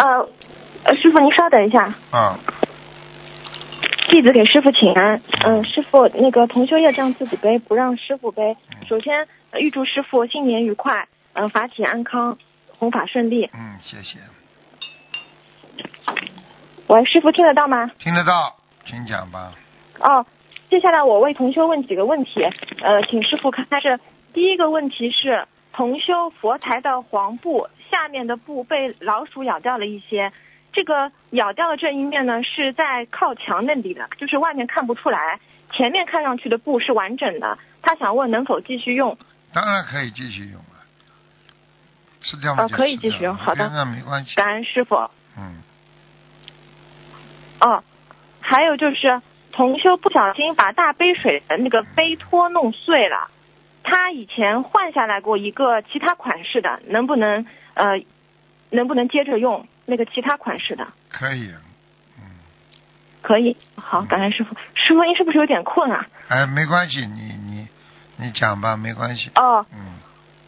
呃，呃师傅您稍等一下，嗯，弟子给师傅请安。嗯、师傅，那个同修业障自己背，不让师傅背。首先，呃预祝师傅新年愉快，嗯、法体安康，弘法顺利。嗯，谢谢，喂，师傅听得到吗？听得到，请讲吧。哦，接下来我为同修问几个问题，呃，请师傅看。是第一个问题是，同修佛台的黄布下面的布被老鼠咬掉了一些，这个咬掉的这一面呢是在靠墙那里的，就是外面看不出来，前面看上去的布是完整的。他想问能否继续用？当然可以继续用了，吃掉嘛哦就吃掉可以继续用好的那没关系。感恩师傅。嗯，哦，还有就是同修不小心把大杯水的那个杯托弄碎了，他以前换下来过一个其他款式的，能不能呃，能不能接着用那个其他款式的？可以。嗯，可以，好，感恩师傅。师傅，您是不是有点困啊？哎，没关系，你你你讲吧，没关系。哦嗯，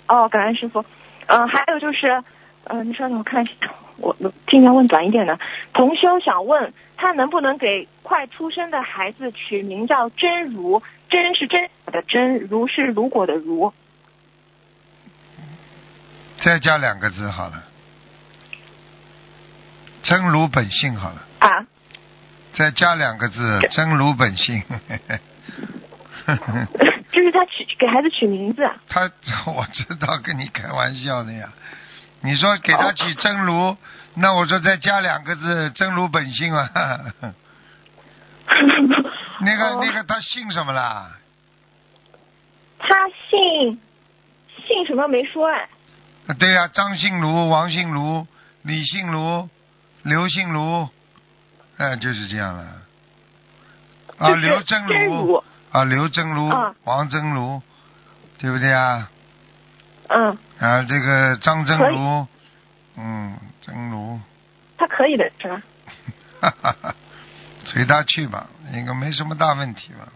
哦，感恩师傅。嗯、还有就是，呃，你稍等，我看一下，我我尽量问短一点的。同修想问他能不能给快出生的孩子取名叫真如？真是真的真，如是如果的如。再加两个字好了，真如本性好了，啊，再加两个字，真如本性。就是他取给孩子取名字。他 我知道跟你开玩笑的呀。你说给他起真如，那我说再加两个字，真如本性啊。那个、哦那个他姓什么啦？他姓姓什么没说哎。啊对呀、张姓卢、王姓卢、李姓卢、刘姓卢，哎，就是这样了。啊，刘真真如如啊，刘真如、啊王真如，对不对啊？嗯，啊，这个张真可以如，嗯，真如。他可以的是吧？哈哈哈，随他去吧，应该没什么大问题吧。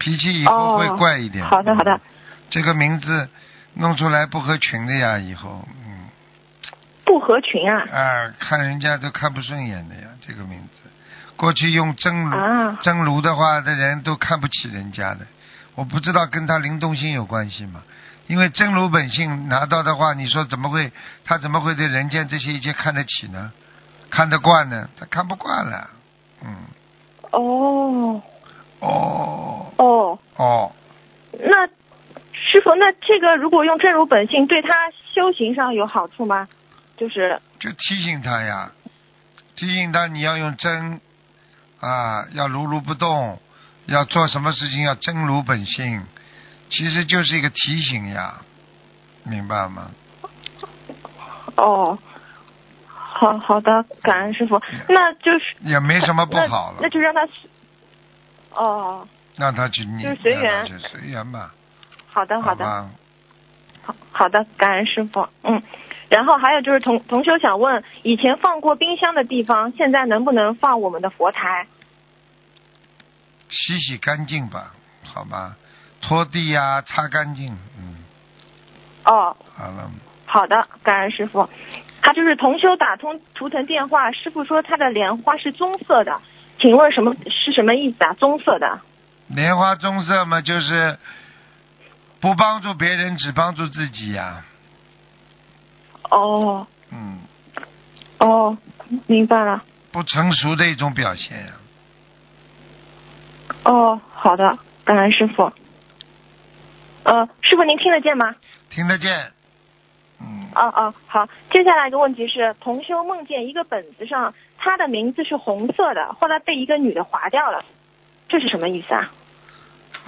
脾气以后会哦怪一点。好的好的嗯。这个名字弄出来不合群的呀，以后，嗯，不合群啊。啊，看人家都看不顺眼的呀，这个名字。过去用蒸炉、啊真炉的话的人都看不起人家的，我不知道跟他灵动性有关系吗？因为真如本性拿到的话，你说怎么会他怎么会对人间这些一切看得起呢？看得惯呢？他看不惯了。嗯，哦哦哦，哦，那师傅，那这个如果用真如本性，对他修行上有好处吗？就是就提醒他呀，提醒他你要用真啊，要如如不动，要做什么事情要真如本性，其实就是一个提醒呀，明白吗？哦，好好的，感恩师傅。那就是也没什么不好了那，那就让他哦，让他去念，就是随缘就随缘吧，好的好的吧？好好的，感恩师傅。嗯，然后还有就是同同修想问，以前放过冰箱的地方，现在能不能放我们的佛台？洗洗干净吧，好吧？拖地呀、擦干净，嗯，哦，好了，好的，感恩师傅。他就是同修打通图腾电话，师傅说他的莲花是棕色的，请问什么是什么意思啊？棕色的。莲花棕色嘛，就是不帮助别人，只帮助自己呀、哦嗯，哦，明白了。不成熟的一种表现呀、哦，好的，感恩师傅。呃，师傅您听得见吗？听得见？嗯，哦哦，好。接下来一个问题是，同修梦见一个本子上他的名字是红色的，后来被一个女的划掉了，这是什么意思啊？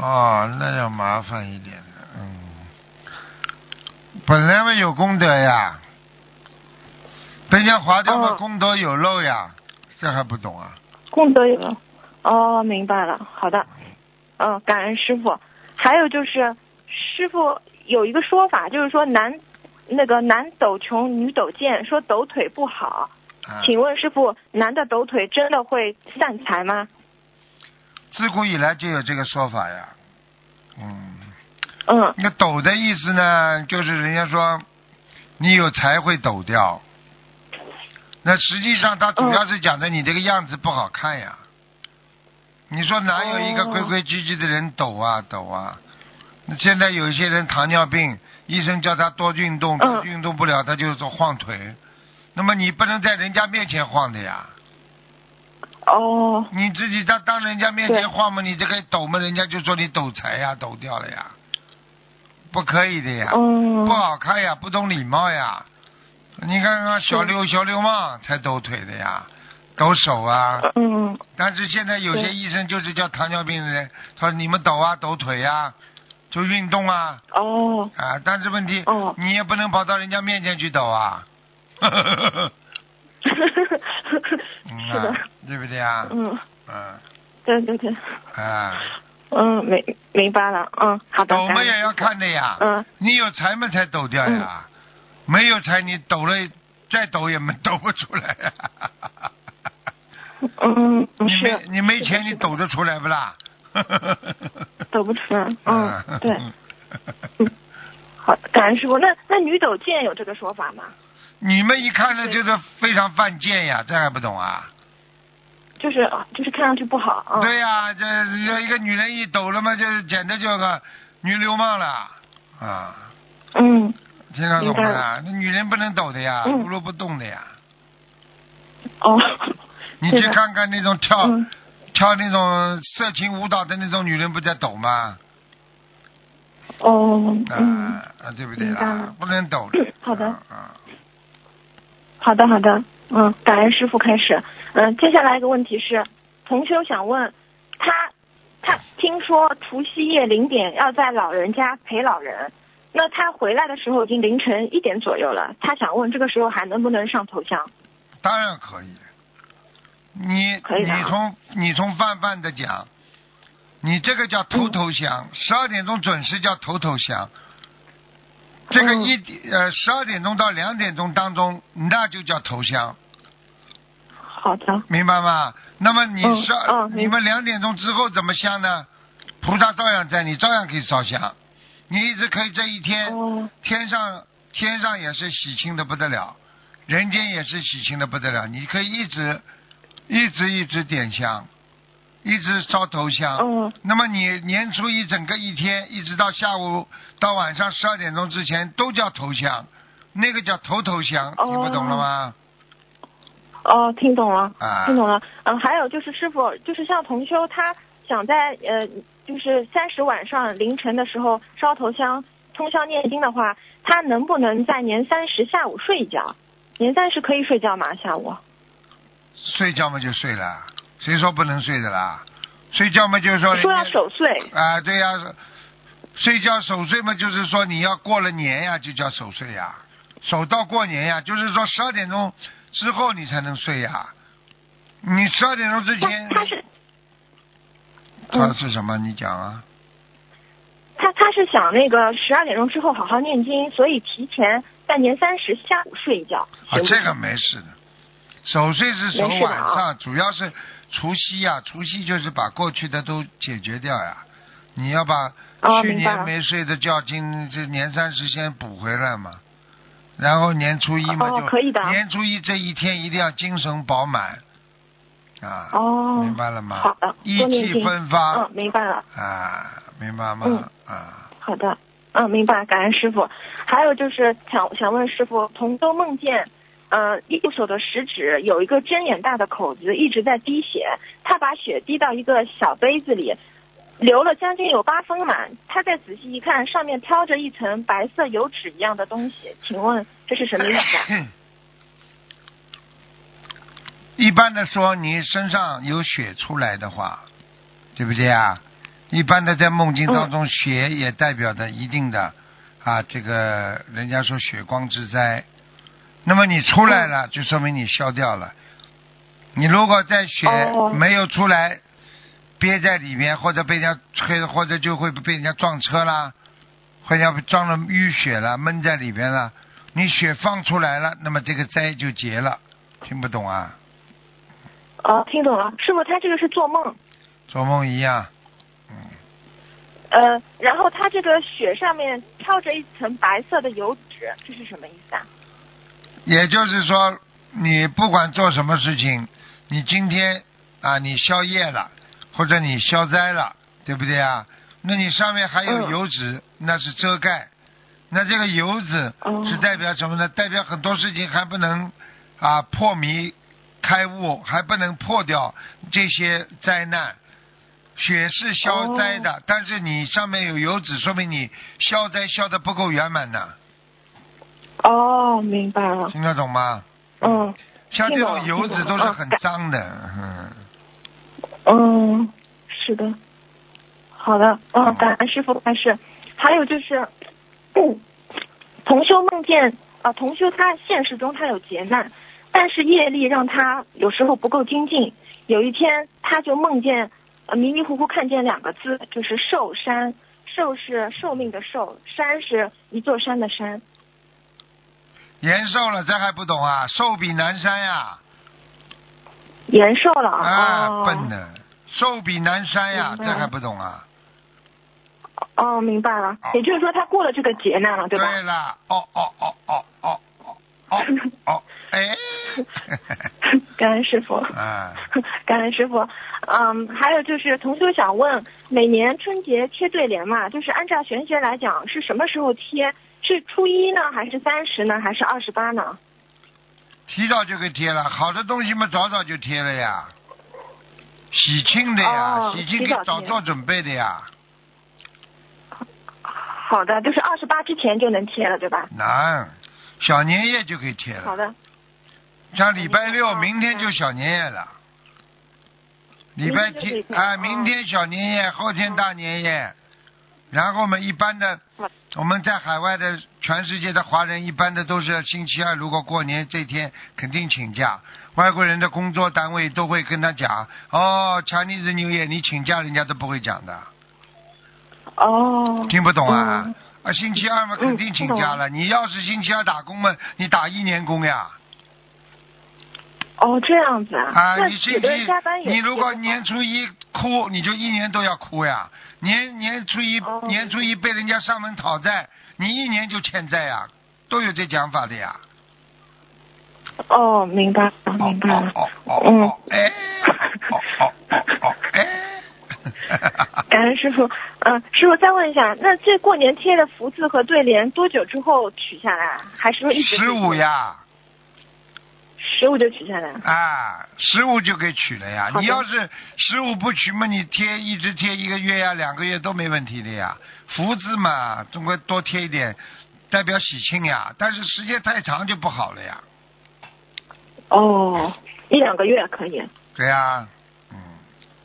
哦，那要麻烦一点了，嗯，本来嘛有功德呀，被人家划掉嘛，哦功德有漏呀，这还不懂啊？功德有漏。哦，明白了。好的。嗯，感恩师傅。还有就是，师傅有一个说法，就是说男那个男抖穷，女抖贱，说抖腿不好。啊，请问师傅，男的抖腿真的会散财吗？自古以来就有这个说法呀。嗯，嗯那抖的意思呢，就是人家说你有财会抖掉。那实际上，他主要是讲的你这个样子不好看呀。你说哪有一个哦规规矩矩的人抖啊抖啊？那现在有一些人糖尿病，医生叫他多运动，运动不了，他就说晃腿。那么你不能在人家面前晃的呀，哦你自己在当人家面前晃嘛，你这个抖嘛，人家就说你抖财呀，抖掉了呀，不可以的呀。嗯不好看呀，不懂礼貌呀。你看看小流小流氓才抖腿的呀，抖手啊。嗯但是现在有些医生就是叫糖尿病的人，他说你们抖啊抖腿呀，就运动啊哦啊。但是问题，哦你也不能跑到人家面前去抖啊。嗯是的。啊，对不对啊？嗯。嗯。对对对。啊，嗯明明白了嗯好的抖嘛也要看的呀。嗯。你有财嘛才抖掉呀，没有财你抖了再抖也没抖不出来呀。嗯嗯你没你没钱你抖得出来不啦？抖不出来 嗯啊。对。好感恩师傅那那女抖贱有这个说法吗？你们一看呢就是非常犯贱呀，这还不懂啊？就是啊就是看上去不好啊对呀、这这一个女人一抖了嘛，就简直就个女流氓了啊！嗯听得懂明白不啦？那女人不能抖的呀，嗯如如不动的呀。哦你去看看那种跳、嗯跳那种色情舞蹈的那种女人，不在抖吗？哦啊、嗯啊，对不对明白啦？不能抖的。好的啊啊好的，好的，嗯，感恩师傅开始。嗯，接下来一个问题是，同修想问他，他听说除夕夜零点要在老人家陪老人，那他回来的时候已经凌晨一点左右了，他想问这个时候还能不能上头香？当然可以。你你从你从泛泛的讲，你这个叫头头香，十二点钟准时叫头头香。这个嗯一点呃十二点钟到两点钟当中，那就叫头香，好的，明白吗？那么你嗯十二、你们两点钟之后怎么香呢？菩萨照样在，你照样可以烧香，你一直可以这一天、哦，天上天上也是喜庆的不得了，人间也是喜庆的不得了。你可以一直一直一直点香，一直烧头香。嗯那么你年初一整个一天，一直到下午到晚上十二点钟之前，都叫头香，那个叫头头香，哦听不懂了吗？哦，听懂了，啊听懂了。嗯，还有就是师傅，就是像同修他想在呃，就是三十晚上凌晨的时候烧头香、通宵念经的话，他能不能在年三十下午睡一觉？年三十可以睡觉吗？下午？睡觉嘛就睡了，谁说不能睡的啦？睡觉嘛就是说人说要守岁。啊，对呀、睡觉守岁嘛，就是说你要过了年呀，就叫守岁呀，守到过年呀，就是说十二点钟之后你才能睡呀。你十二点钟之前，他是，他嗯，是什么？你讲啊。他他是想那个十二点钟之后好好念经，所以提前在年三十下午睡一觉。啊，这个没事的，守岁是守晚上，主要是除夕呀、除夕就是把过去的都解决掉呀。你要把去年没睡的觉，今这年三十先补回来嘛，然后年初一嘛就哦可以的年初一这一天一定要精神饱满啊，哦，明白了吗？好的，意气。风发、嗯，明白了。啊，明白吗？嗯啊，好的，嗯，明白，感恩师傅。还有就是想想问师傅，同舟梦见，呃，右手的食指有一个针眼大的口子，一直在滴血。他把血滴到一个小杯子里，流了将近有八分满。他再仔细一看，上面飘着一层白色油脂一样的东西，请问这是什么意思啊？一般的说，你身上有血出来的话，对不对啊？一般的在梦境当中，血也代表着一定的啊，这个人家说血光之灾。那么你出来了，就说明你消掉了。你如果在血哦没有出来，憋在里面，或者被人家吹，或者就会被人家撞车啦，或者撞了淤血了，闷在里面了。你血放出来了，那么这个灾就结了。听不懂啊？哦，听懂了，师傅，他这个是做梦，做梦一样。嗯呃，然后他这个血上面飘着一层白色的油脂，这是什么意思啊？也就是说，你不管做什么事情，你今天啊，你消业了，或者你消灾了，对不对啊？那你上面还有嗯油脂，那是遮盖。那这个油脂哦是代表什么呢？代表很多事情还不能啊破迷开悟，还不能破掉这些灾难。血是消灾的，哦但是你上面有油脂，说明你消灾消的不够圆满呢。哦，明白了，听得懂吗？嗯像这种油脂都是很脏的，嗯，嗯，是的，好的，嗯，感恩师傅开始。还有就是，嗯，同修梦见啊、同修他现实中他有劫难，但是业力让他有时候不够精进。有一天他就梦见，呃，迷迷糊糊看见两个字，就是寿山。寿是寿命的寿，山是一座山的山。延寿了，这还不懂啊？寿比南山呀，延寿了啊，哦，笨的，寿比南山呀，这还不懂啊？哦，明白了，也就是说他过了这个劫难了，对吧？对了，哦哦哦哦哦哦哦哦，哎，感恩师傅。啊，感恩师傅，嗯，还有就是同学想问，每年春节贴对联嘛，就是按照玄学来讲，是什么时候贴？是初一呢，还是三十呢，还是二十八呢？提早就给贴了，好的东西嘛，早早就贴了呀。喜庆的呀，哦喜庆给早做准备的呀，好的，就是二十八之前就能贴了，对吧？难，小年夜就可以贴了。好的，像礼拜六，明天就小年夜了。礼拜天啊，哦明天小年夜，后天大年夜。然后我们一般的，我们在海外的全世界的华人，一般的都是星期二，如果过年这天肯定请假。外国人的工作单位都会跟他讲，哦，Chinese New Year，你请假人家都不会讲的，哦，听不懂啊？嗯啊，星期二嘛肯定请假了。你要是星期二打工嘛，你打一年工呀。哦，这样子啊？你星期你如果年初一哭，你就一年都要哭呀。年年初一、哦年初一被人家上门讨债，你一年就欠债呀，都有这讲法的呀。哦，明白明白了哦。哦哦哎，哦哦 哦哦，哎。感恩师傅，嗯、师傅再问一下，那这过年贴的福字和对联多久之后取下来？还是说一直十五？呀，十五就取下来。啊，十五就给取了呀。你要是十五不取嘛，你贴一直贴一个月呀、两个月都没问题的呀。福字嘛，总归多贴一点，代表喜庆呀。但是时间太长就不好了呀。哦，一两个月可以。对呀，嗯，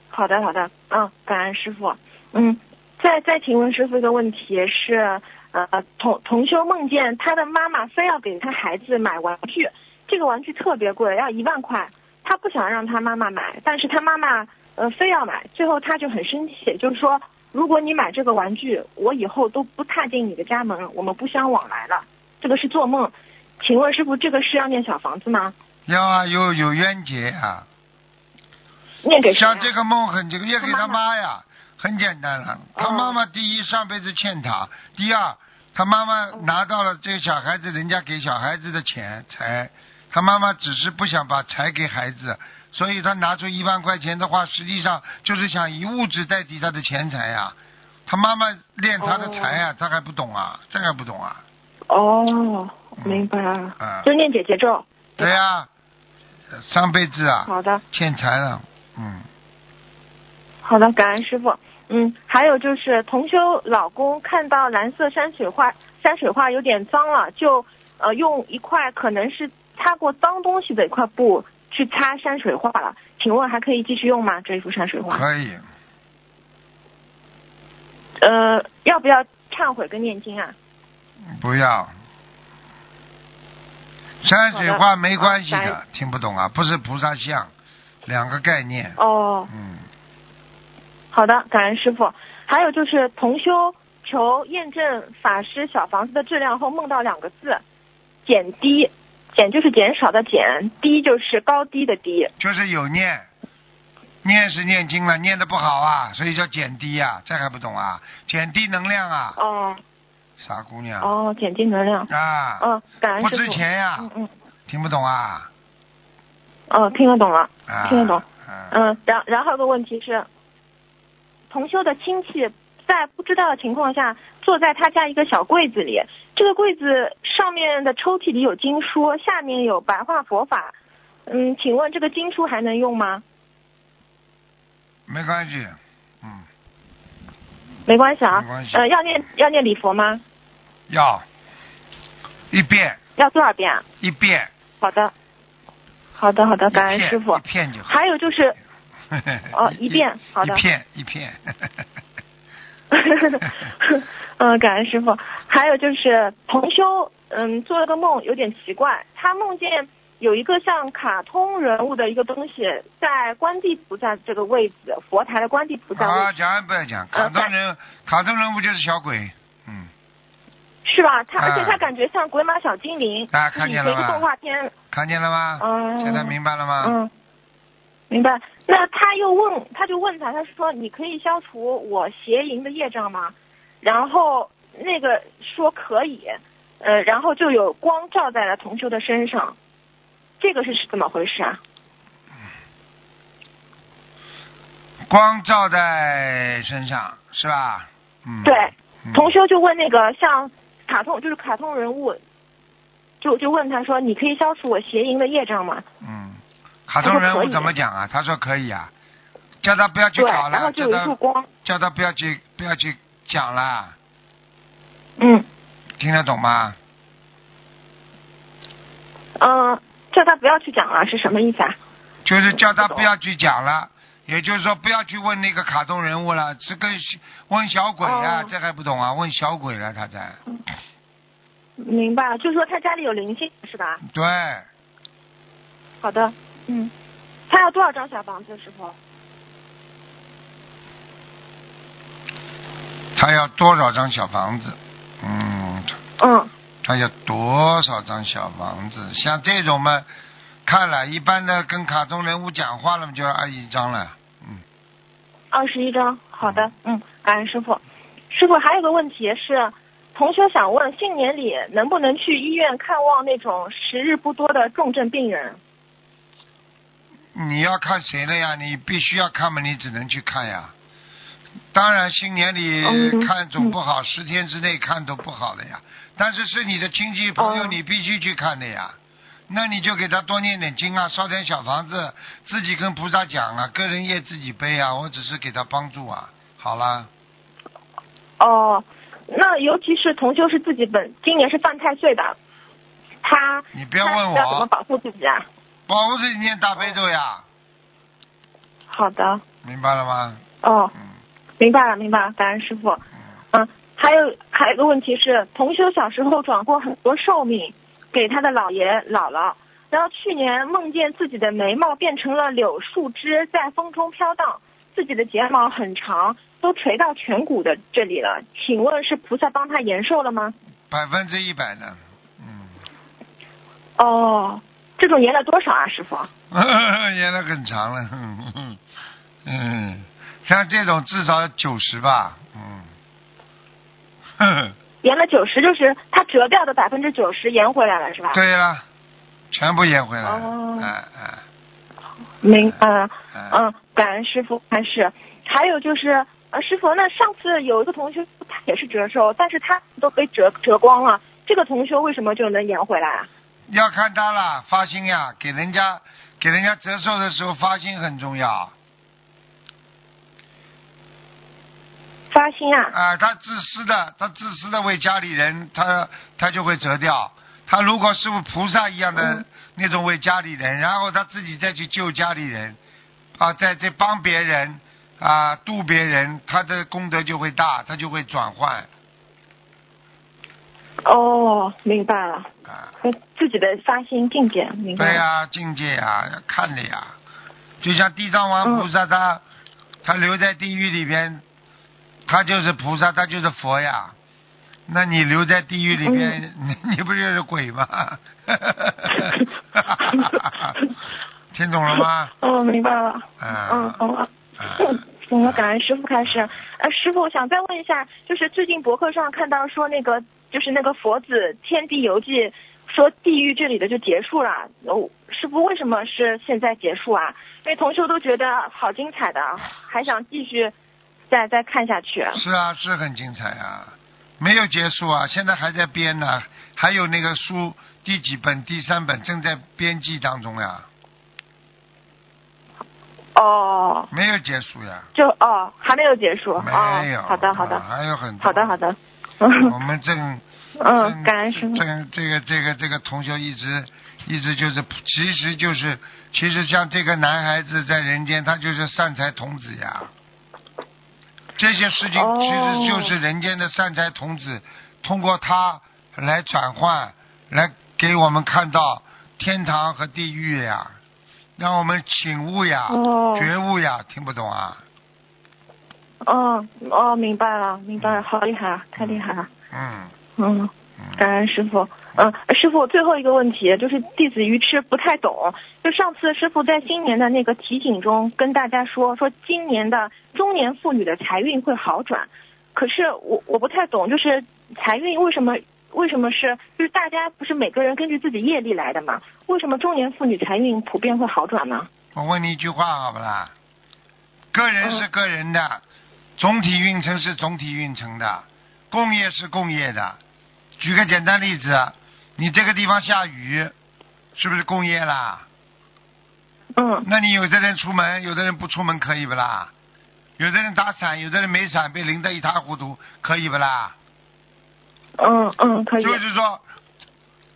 好的，好的，嗯，感恩师傅。嗯，再再请问师傅一个问题是，呃，同同修梦见他的妈妈非要给他孩子买玩具，这个玩具特别贵，要一万块，他不想让他妈妈买，但是他妈妈呃非要买，最后他就很生气，就是说，如果你买这个玩具，我以后都不踏进你的家门，我们不相往来了。这个是做梦，请问师傅，这个是要念小房子吗？要啊，有有冤结啊。念给？像这个梦很这个也给他他妈妈妈呀，很简单了。哦他妈妈第一上辈子欠他，第二他妈妈拿到了这个小孩子人家给小孩子的钱财，他妈妈只是不想把财给孩子，所以他拿出一万块钱的话，实际上就是想以物质代替他的钱财呀。他妈妈练他的财呀，他还不懂啊，这还不懂啊？哦，明白了，嗯就念姐姐咒。对呀、上辈子啊好的，欠财了，嗯。好的，感恩师傅。嗯，还有就是同修老公看到蓝色山水画，山水画有点脏了，就呃用一块可能是擦过脏东西的一块布去擦山水画了。请问还可以继续用吗？这一幅山水画？可以，呃，要不要忏悔跟念经啊？不要。山水画没关系的的，听不懂啊？不是菩萨像，两个概念。哦，嗯，好的，感恩师傅。还有就是同修求验证法师小房子的质量后，梦到两个字“减低”，减就是减少的减，低就是高低的低。就是有念，念是念经了，念的不好啊，所以叫减低啊，这还不懂啊？减低能量啊，哦傻姑娘哦，减低能量。啊，嗯，感恩不。值钱呀嗯，嗯，听不懂啊？哦，听得懂了。啊，听得懂啊。嗯，然然后有个问题是，同修的亲戚在不知道的情况下坐在他家一个小柜子里，这个柜子上面的抽屉里有经书，下面有白话佛法。嗯，请问这个经书还能用吗？没关系，嗯，没关系啊。没关系呃，要念要念礼佛吗？要一遍要多少遍啊？一遍，好的，好的，好的，感恩师傅一。片就好。还有就是，哦一遍 好的一片一片。嗯，感恩师傅。还有就是同修，嗯，做了个梦，有点奇怪。他梦见有一个像卡通人物的一个东西在观地菩萨这个位置，佛台的观地菩萨位啊，讲也不要讲，卡通人，卡通人物就是小鬼，嗯，是吧？他啊而且他感觉像鬼马小精灵，啊是看见了吗一个动画片。看见了吗？嗯，现在明白了吗？嗯，明白。那他又问，他就问他，他说：“你可以消除我邪淫的业障吗？”然后那个说可以，呃，然后就有光照在了同修的身上，这个是怎么回事啊？光照在身上是吧？嗯，对，嗯同修就问那个像卡通，就是卡通人物，就就问他说：“你可以消除我邪淫的业障吗嗯，卡通人物怎么讲啊？他说可以啊，叫他不要？”去，搞了，叫他叫他不要去不要去讲了，嗯听得懂吗？嗯、呃叫他不要去讲了，是什么意思啊？就是叫他不要去讲了，也就是说不要去问那个卡通人物了，是跟问小鬼啊，哦这还不懂啊？问小鬼了，他在明白了，就是说他家里有灵性是吧？对，好的，嗯，他要多少张小房子，师傅？他要多少张小房子？嗯，嗯，他要多少张小房子？像这种嘛，看了一般的跟卡通人物讲话了嘛，就要二一张了。嗯，二十一张。好的，嗯，感恩师傅。师傅还有个问题是，同学想问，新年里能不能去医院看望那种时日不多的重症病人？你要看谁了呀？你必须要看嘛，你只能去看呀。当然，新年里嗯看总不好，十天之内看都不好了呀。但是是你的亲戚朋友，哦你必须去看的呀。那你就给他多念点经啊，烧点小房子，自己跟菩萨讲啊，个人业自己背啊，我只是给他帮助啊。好啦，哦，那尤其是同修是自己本今年是犯太岁的，他你不要问我要怎么，保护自己啊？保护自己念大悲咒呀，好的，明白了吗？哦，嗯明白了，明白了，感恩师傅。嗯，嗯，还有还有一个问题是，同修小时候转过很多寿命给他的姥爷姥姥，然后去年梦见自己的眉毛变成了柳树枝在风中飘荡，自己的睫毛很长，都垂到颧骨的这里了。请问是菩萨帮他延寿了吗？百分之一百的，嗯，哦，这种延了多少啊，师傅？延了很长了，嗯像这种至少九十吧，嗯，延了九十，就是他折掉的百分之九十延回来了，是吧？对了，全部延回来了，哦明白嗯，感恩师傅开始。还有就是，呃，师傅，那上次有一个同学他也是折寿，但是他都被折折光了，这个同学为什么就能延回来啊？要看他了，发心呀，给人家给人家折寿的时候发心很重要，发心啊？啊，他自私的，他自私的为家里人，他他就会折掉。他如果是菩萨一样的嗯那种为家里人，然后他自己再去救家里人，啊，在在帮别人啊度别人，他的功德就会大，他就会转换。哦，明白了，啊，和自己的发心境界，明白。对呀、境界呀、要看的呀。就像地藏王菩萨他，他留在地狱里边，他就是菩萨，他就是佛呀。那你留在地狱里边，你 你不就是鬼吗？听懂了吗？哦，明白了。嗯嗯，懂了。啊 懂了，感恩师傅开始。呃，师傅，我想再问一下，就是最近博客上看到说那个，就是那个佛子《天地游记》，说地狱这里的就结束了。哦，师傅为什么是现在结束啊？因为同修都觉得好精彩的，还想继续再再看下去。是啊，是很精彩啊，没有结束啊，现在还在编呢，还有那个书第几本？第三本正在编辑当中呀，哦，没有结束呀，就哦，还没有结束。没有。哦，好的，好的啊，还有很多。好的，好的。我嗯们正嗯，正感恩师傅。正这个这个这个同学一直一直就是，其实就是其实像这个男孩子在人间，他就是善财童子呀。这些事情哦其实就是人间的善财童子，通过他来转换，来给我们看到天堂和地狱呀，让我们醒悟呀、哦觉悟呀，听不懂啊？哦哦，明白了，明白了，好厉害啊，太厉害了。嗯嗯。嗯。感恩师傅。嗯，师傅，最后一个问题就是弟子愚痴不太懂。就上次师傅在新年的那个提醒中跟大家说，说今年的中年妇女的财运会好转。可是我我不太懂，就是财运为什么为什么是就是大家不是每个人根据自己业力来的嘛？为什么中年妇女财运普遍会好转呢？我问你一句话好不啦？个人是个人的，总体运程是总体运程的，共业是共业的。举个简单例子，你这个地方下雨，是不是共业啦？嗯那你有的人出门，有的人不出门，可以不啦？有的人打伞，有的人没伞，被淋得一塌糊涂，可以不啦？嗯嗯，可以。就是说，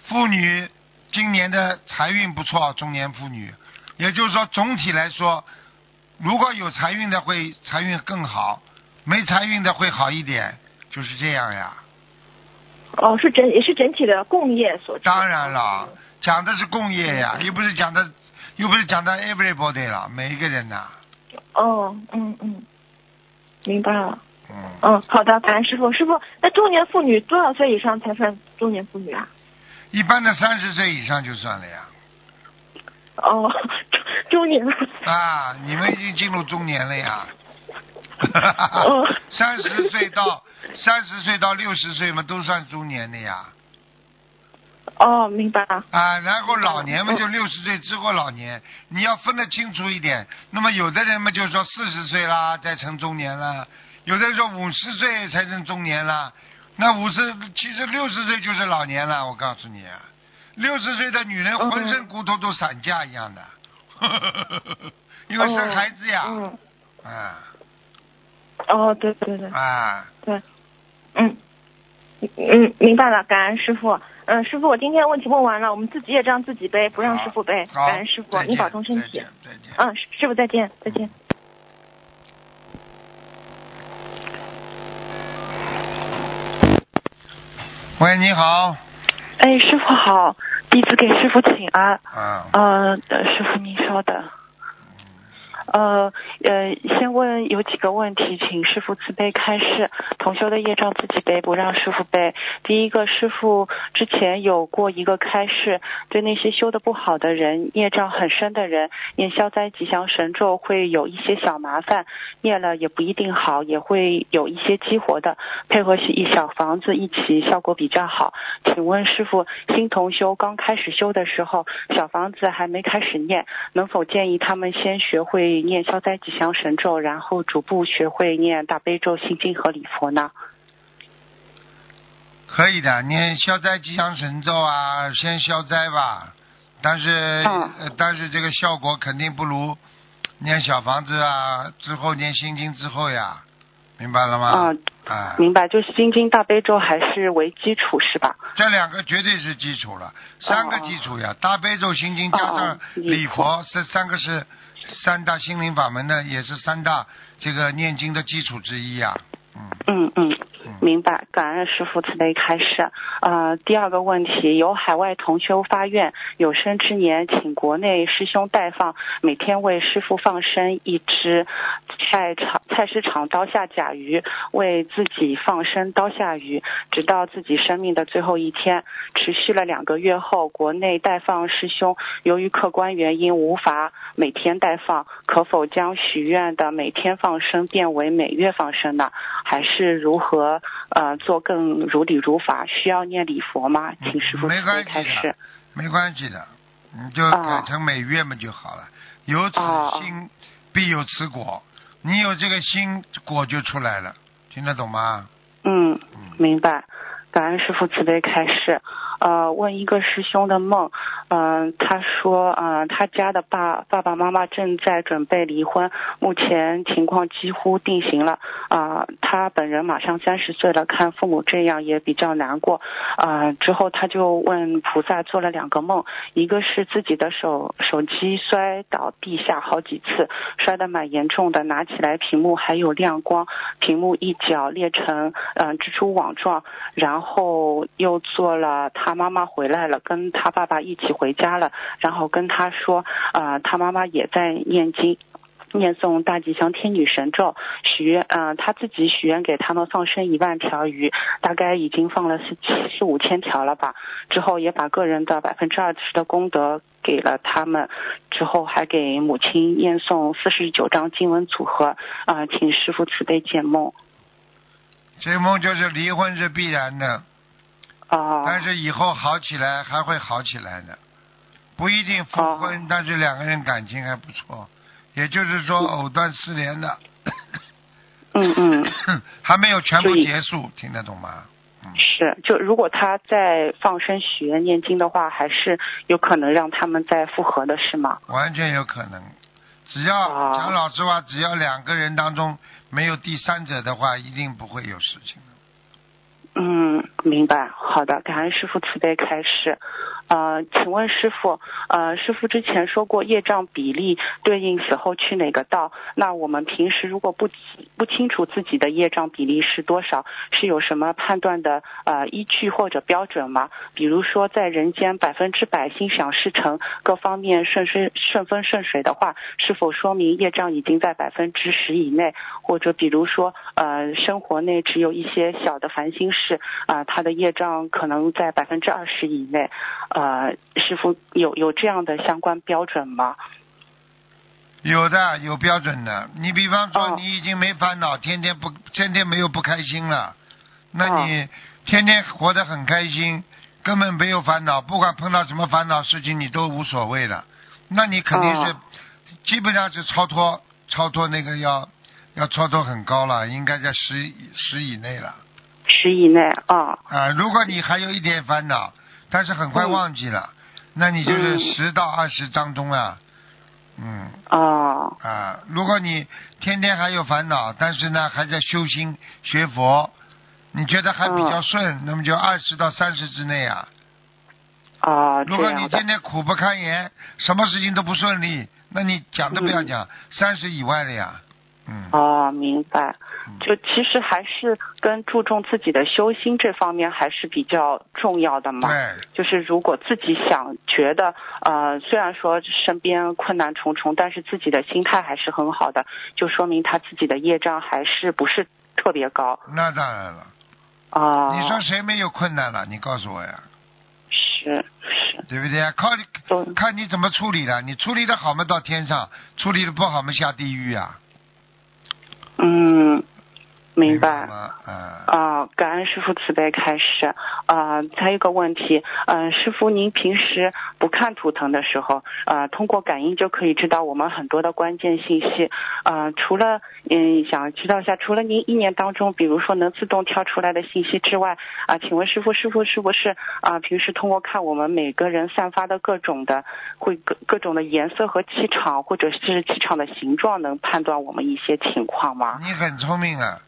妇女今年的财运不错，中年妇女，也就是说总体来说，如果有财运的会财运更好，没财运的会好一点，就是这样呀。哦，是整也是整体的共业所。当然了，讲的是共业呀，又不是讲的，又不是讲的 everybody 了，每一个人呐、哦，嗯嗯，明白了。嗯，嗯，好的，感恩师傅。师傅，那中年妇女多少岁以上才算中年妇女啊？一般的三十岁以上就算了呀。哦，中中年。啊，你们已经进入中年了呀。哦 三十岁到三十岁到六十岁嘛，都算中年的呀。哦，明白了。啊，然后老年嘛，就六十岁之后老年，你要分得清楚一点。那么有的人嘛，就说四十岁啦，再成中年了；有的人说五十岁才成中年了。那五十其实六十岁就是老年了，我告诉你，啊六十岁的女人嗯浑身骨头都散架一样的，因为生孩子呀，嗯。啊哦，对对对啊，对，嗯嗯，明白了，感恩师傅。嗯，师傅，我今天问题问完了，我们自己也让自己背，不让师傅背。感恩师傅再，见你保重身体再见。再见。嗯，师傅再见，再见。喂，你好，哎，师傅好，弟子给师傅请安。啊，呃，呃师傅您稍等。呃呃，先问有几个问题，请师傅慈悲开示。同修的业障自己背，不让师傅背。第一个，师傅之前有过一个开示，对那些修的不好的人、业障很深的人，念消灾吉祥神咒会有一些小麻烦，念了也不一定好，也会有一些激活的。配合一小房子一起，效果比较好。请问师傅，新同修刚开始修的时候，小房子还没开始念，能否建议他们先学会念消灾吉祥神咒，然后逐步学会念大悲咒、心经和礼佛呢？可以的，念消灾吉祥神咒啊，先消灾吧。但是，嗯呃但是这个效果肯定不如念小房子啊，之后念心经之后呀，明白了吗？啊、啊，明白，就是心经、大悲咒还是为基础是吧？这两个绝对是基础了，三个基础呀，大悲咒、心经加哦上哦礼佛，这三个是三大心灵法门呢，也是三大这个念经的基础之一呀。嗯嗯，明白，感恩师傅慈悲开示。呃，第二个问题，有海外同修发愿，有生之年请国内师兄代放，每天为师傅放生一只菜场菜市场刀下甲鱼，为自己放生刀下鱼，直到自己生命的最后一天。持续了两个月后，国内代放师兄由于客观原因无法每天代放，可否将许愿的每天放生变为每月放生呢？还是如何呃做更如理如法？需要念礼佛吗？请师傅没关系的。没关系的，你就哦改成每月嘛就好了。有此哦心，必有此果。你有这个心，果就出来了，听得懂吗？嗯，嗯，明白。感恩师傅慈悲开示。呃，问一个师兄的梦，嗯、他说，嗯、他家的爸爸爸妈妈正在准备离婚，目前情况几乎定型了。啊、他本人马上三十岁了，看父母这样也比较难过。啊、之后他就问菩萨做了两个梦，一个是自己的手手机摔倒地下好几次，摔得蛮严重的，拿起来屏幕还有亮光，屏幕一角裂成嗯、蜘蛛网状，然后又做了他他妈妈回来了，跟他爸爸一起回家了，然后跟他说，啊、他妈妈也在念经。念诵大吉祥天女神咒，许愿，呃，他自己许愿给他们放生一万条鱼，大概已经放了四四五千条了吧。之后也把个人的百分之二十的功德给了他们，之后还给母亲念诵四十九章经文组合，啊、请师傅慈悲解梦。这梦就是离婚是必然的，哦、但是以后好起来还会好起来的，不一定复婚，哦但是两个人感情还不错。也就是说，藕断丝连的，嗯嗯，还没有全部结束，听得懂吗？嗯，是，就如果他在放生许愿念经的话，还是有可能让他们再复合的，是吗？完全有可能。只要哦讲老实话，只要两个人当中没有第三者的话，一定不会有事情的。嗯，明白。好的，感恩师傅慈悲开示。呃，请问师傅，呃，师傅之前说过业障比例对应死后去哪个道？那我们平时如果不不清楚自己的业障比例是多少，是有什么判断的呃依据或者标准吗？比如说在人间百分之百心想事成，各方面顺顺顺风顺水的话，是否说明业障已经在百分之十以内？或者比如说呃生活内只有一些小的烦心事啊、他的业障可能在百分之二十以内，呃，师傅有有这样的相关标准吗？有的，有标准的。你比方说，哦你已经没烦恼，天天不天天没有不开心了，那哦你天天活得很开心，根本没有烦恼，不管碰到什么烦恼事情，你都无所谓了。那你肯定是、哦基本上是超脱，超脱那个要要超脱很高了，应该在十十以内了。十以内啊，啊，如果你还有一点烦恼，但是很快嗯。忘记了，那你就是嗯。十到二十当中啊，嗯。哦，啊，如果你天天还有烦恼，但是呢还在修心学佛，你觉得还比较顺，那么就二十到三十之内啊。哦，如果你天天苦不堪言，什么事情都不顺利，那你讲都不要讲，三十以外的呀，嗯。哦，明白。嗯就其实还是跟注重自己的修心这方面还是比较重要的嘛。对，就是如果自己想觉得，呃，虽然说身边困难重重，但是自己的心态还是很好的，就说明他自己的业障还是不是特别高那当然了。啊。你说谁没有困难了？你告诉我呀，是是，对不对啊？靠你看你怎么处理了。你处理的好嘛，到天上；处理的不好嘛，下地狱啊。嗯，明白。吗？啊、啊，感恩师傅慈悲开始。啊，还有一个问题，嗯、师傅您平时不看图腾的时候，呃，通过感应就可以知道我们很多的关键信息。啊，除了嗯，想知道一下，除了您一年当中，比如说能自动跳出来的信息之外，啊、请问师傅，师傅是不是啊、平时通过看我们每个人散发的各种的，会各各种的颜色和气场，或者是气场的形状，能判断我们一些情况吗？你很聪明啊。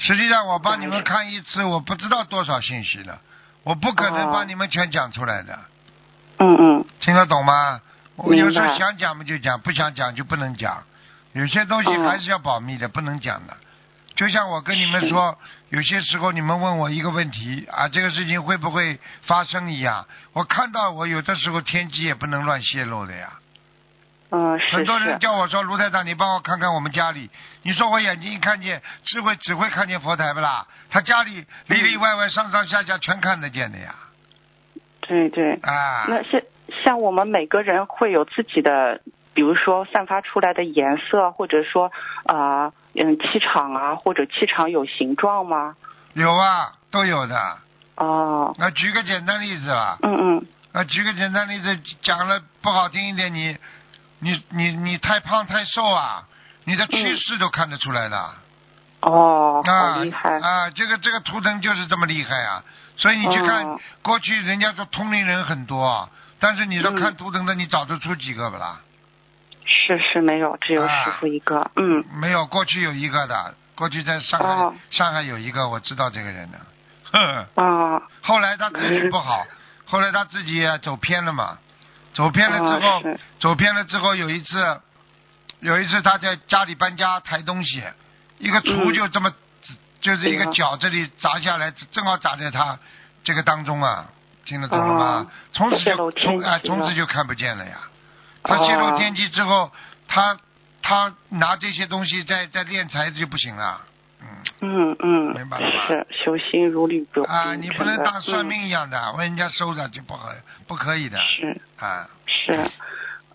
实际上，我帮你们看一次，我不知道多少信息了，我不可能哦帮你们全讲出来的，嗯嗯，听得懂吗？我有时候想讲嘛就讲，不想讲就不能讲，有些东西哦还是要保密的，不能讲的。就像我跟你们说，有些时候你们问我一个问题啊，这个事情会不会发生一样，我看到我有的时候天机也不能乱泄露的呀。嗯，是很多人，叫我说卢台长，你帮我看看我们家里。你说我眼睛一看见，只会只会看见佛台不啦？他家里里里外外上上下下全看得见的呀。对对。啊，那像像我们每个人会有自己的，比如说散发出来的颜色，或者说啊、嗯气场啊，或者气场有形状吗？有啊，都有的。哦，那举个简单例子吧。嗯嗯那，举个简单例子，讲了不好听一点，你你你你太胖太瘦啊，你的趋势都看得出来的。哦，啊好厉害。啊！这个这个图腾就是这么厉害啊！所以你去看、哦过去，人家说通灵人很多，但是你说嗯看图腾的，你找得出几个不啦？是是没有，只有啊师傅一个。嗯，没有，过去有一个的，过去在上海、哦上海有一个，我知道这个人的。呵呵啊，后来他自己不好，后来他自己也走偏了嘛，走偏了之后，哦走偏了之后有一次，有一次他在家里搬家抬东西，一个厨嗯。就这么，就是一个对啊。脚这里砸下来，正好砸在他这个当中啊，听得懂了吗？哦从此就从啊、从此就看不见了呀。他泄露哦天机之后，他他拿这些东西在在练财就不行了，嗯。嗯嗯，明白了吧是修心如履薄冰。啊，你不能当算嗯命一样的，问人家收着就不好不可以的是啊。是，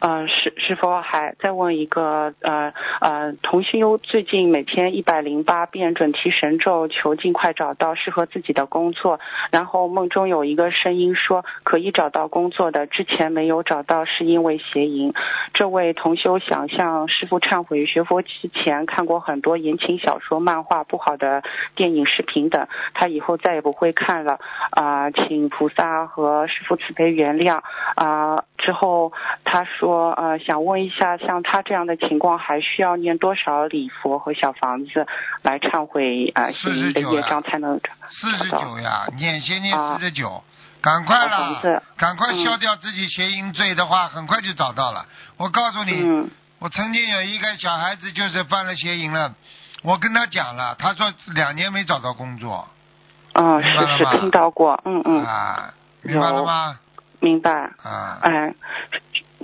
呃，是是否还再问一个呃呃，同修最近每天一百零八遍准提神咒，求尽快找到适合自己的工作。然后梦中有一个声音说可以找到工作的，之前没有找到是因为邪淫。这位同修想向师傅忏悔，学佛之前看过很多言情小说、漫画、不好的电影、视频等，他以后再也不会看了。啊、请菩萨和师傅慈悲原谅。啊、之后他说，呃，想问一下，像他这样的情况，还需要念多少礼佛和小房子来忏悔啊、四十九业障，才能四十九呀，念先念啊。四十九，赶快小房啦子，赶快嗯。消掉自己邪淫罪的话，很快就找到了。我告诉你，嗯。我曾经有一个小孩子就是犯了邪淫了，我跟他讲了，他说两年没找到工作，嗯，是是听到过，嗯嗯，啊，明白了吗？明白。啊，哎，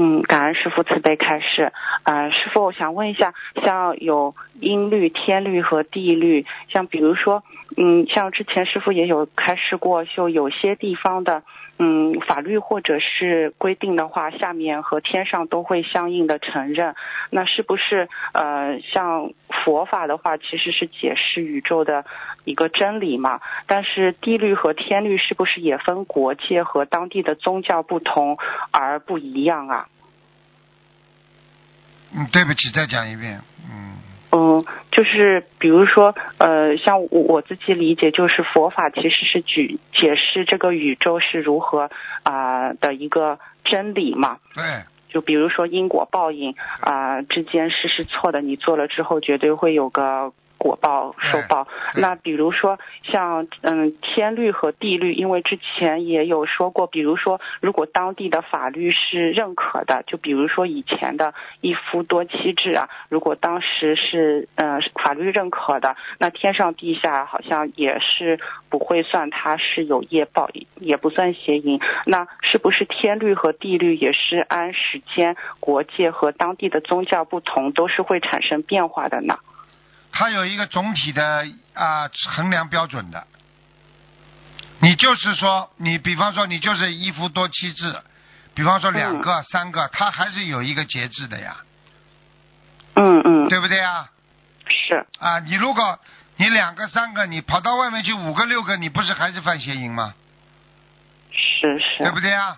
嗯，感恩师傅慈悲开示。呃，师傅，我想问一下，像有音律、天律和地律，像比如说，嗯，像之前师傅也有开示过，就有些地方的，嗯，法律或者是规定的话，下面和天上都会相应的承认。那是不是呃，像佛法的话，其实是解释宇宙的一个真理嘛？但是地律和天律是不是也分国界和当地的宗教不同而不一样啊？嗯，对不起，再讲一遍，嗯。嗯，就是比如说，呃，像我我自己理解，就是佛法其实是举解释这个宇宙是如何啊、的一个真理嘛。对，就比如说因果报应啊、之间是是错的，你做了之后绝对会有个果报受报。对那比如说像嗯天律和地律，因为之前也有说过，比如说如果当地的法律是认可的，就比如说以前的一夫多妻制啊，如果当时是呃法律认可的，那天上地下好像也是不会算它是有业报，也不算邪淫。那是不是天律和地律也是按时间、国界和当地的宗教不同，都是会产生变化的呢？它有一个总体的啊、衡量标准的。你就是说，你比方说你就是一夫多妻制，比方说两个、三个，它还是有一个节制的呀，嗯嗯，对不对啊？是，啊，你如果你两个、三个，你跑到外面去五个、六个，你不是还是犯邪淫吗？是是，对不对啊？